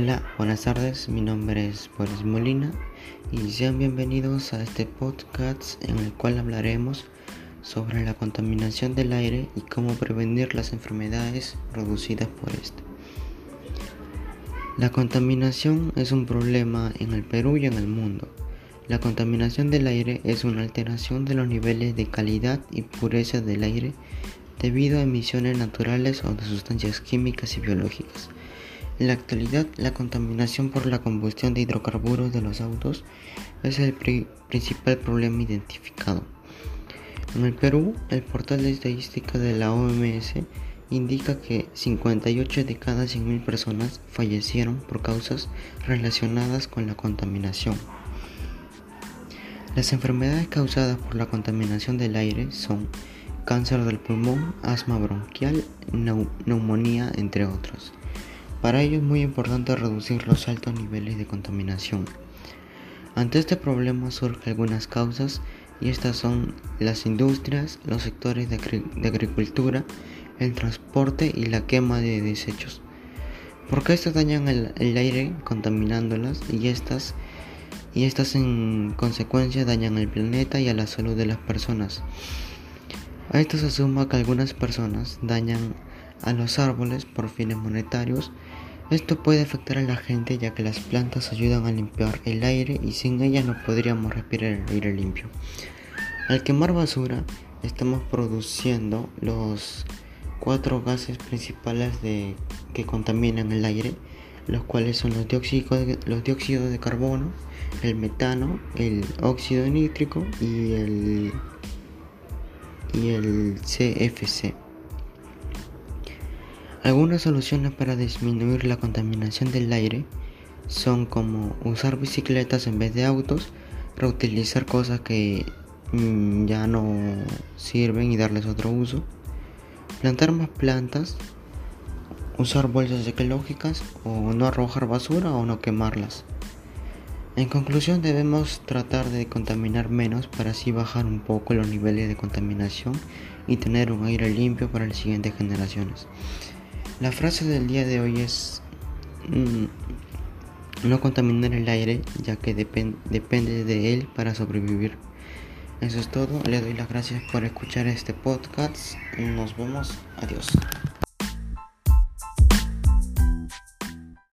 Hola, buenas tardes, mi nombre es Boris Molina y sean bienvenidos a este podcast en el cual hablaremos sobre la contaminación del aire y cómo prevenir las enfermedades producidas por este. La contaminación es un problema en el Perú y en el mundo. La contaminación del aire es una alteración de los niveles de calidad y pureza del aire debido a emisiones naturales o de sustancias químicas y biológicas en la actualidad, la contaminación por la combustión de hidrocarburos de los autos es el principal problema identificado. En el Perú, el portal de estadística de la OMS indica que 58 de cada 100.000 personas fallecieron por causas relacionadas con la contaminación. Las enfermedades causadas por la contaminación del aire son cáncer del pulmón, asma bronquial, neumonía, entre otros. Para ello es muy importante reducir los altos niveles de contaminación. Ante este problema surgen algunas causas y estas son las industrias, los sectores de, agricultura, el transporte y la quema de desechos. Porque estos dañan el, aire contaminándolas y estas y estas en consecuencia dañan el planeta y a la salud de las personas. A esto se suma que algunas personas dañan a los árboles por fines monetarios. Esto puede afectar a la gente ya que las plantas ayudan a limpiar el aire y sin ellas no podríamos respirar el aire limpio. Al quemar basura estamos produciendo los cuatro gases principales que contaminan el aire, los cuales son los dióxidos, de, los dióxidos de carbono, el metano, el óxido nítrico y el, y el CFC. Algunas soluciones para disminuir la contaminación del aire son como usar bicicletas en vez de autos, reutilizar cosas que mm, ya no sirven y darles otro uso, plantar más plantas, usar bolsas ecológicas o no arrojar basura o no quemarlas. En conclusión debemos tratar de contaminar menos para así bajar un poco los niveles de contaminación y tener un aire limpio para las siguientes generaciones. La frase del día de hoy es mm, no contaminar el aire ya que depende de él para sobrevivir. Eso es todo, le doy las gracias por escuchar este podcast. Nos vemos, adiós.